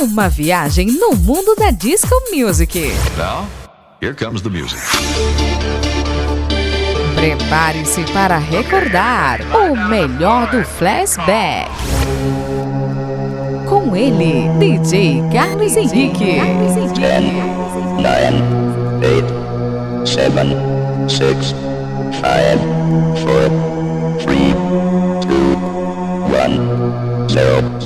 Uma viagem no mundo da disco music. Now, here comes the music. Prepare-se para recordar o melhor do flashback. Com ele, DJ Carlos Henrique. Carlos Henrique. 9, 8, 7, 6, 5, 4, 3, 2, 1, 0.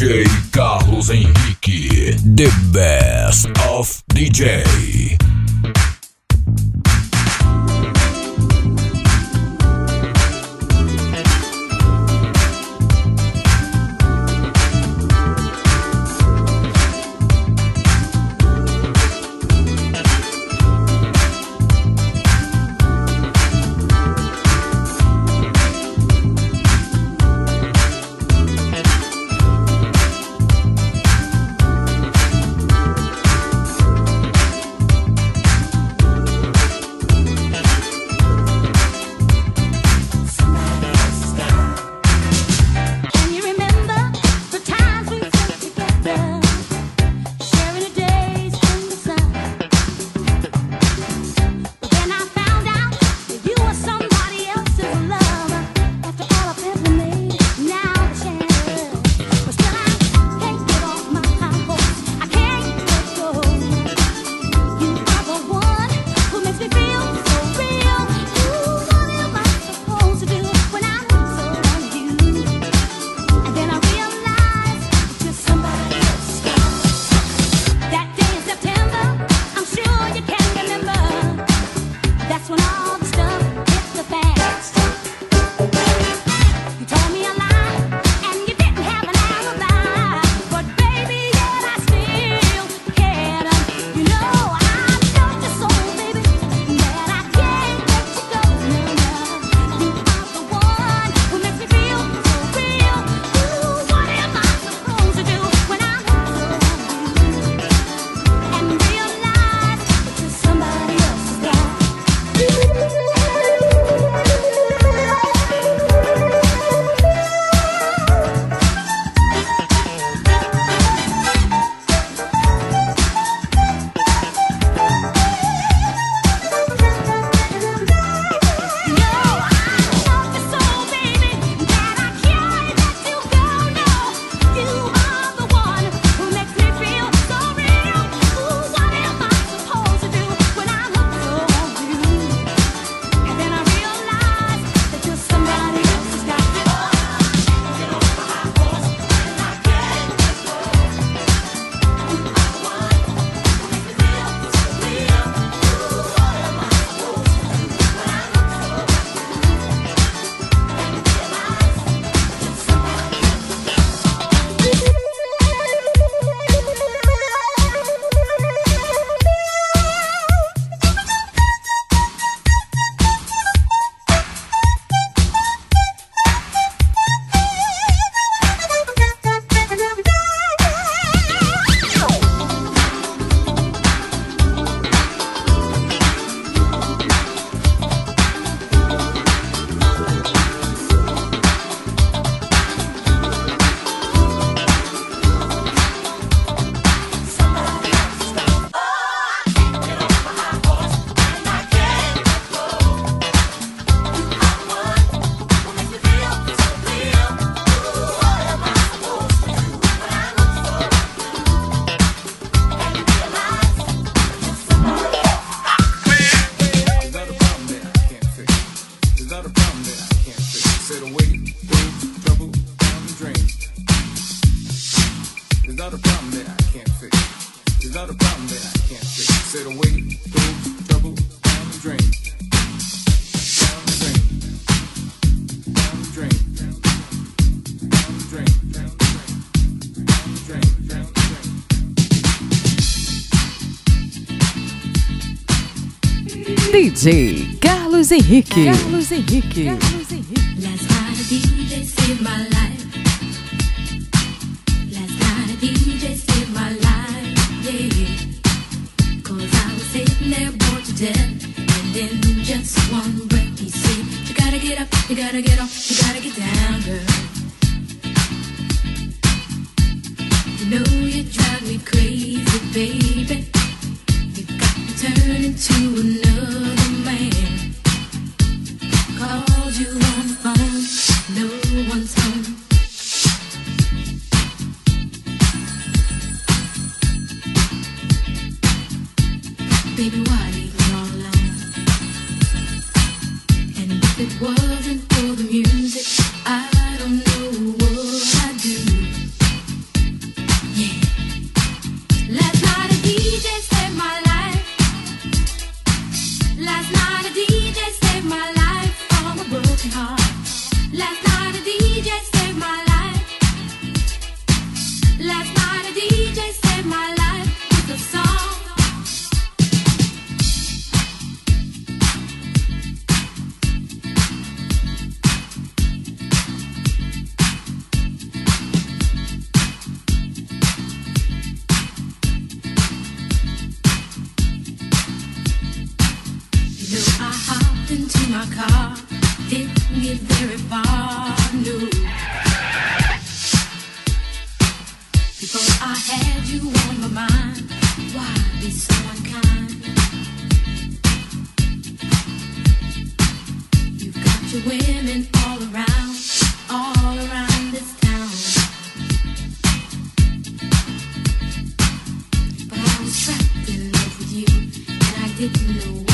DJ Carlos Henrique, the best of DJ. not a problem that I can't fix. Said away, through, trouble, down the drain. Down the drain. DJ Carlos Henrique. Carlos Henrique. Carlos Henrique. In love with you, and I didn't know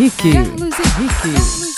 Henrique. Carlos Henrique.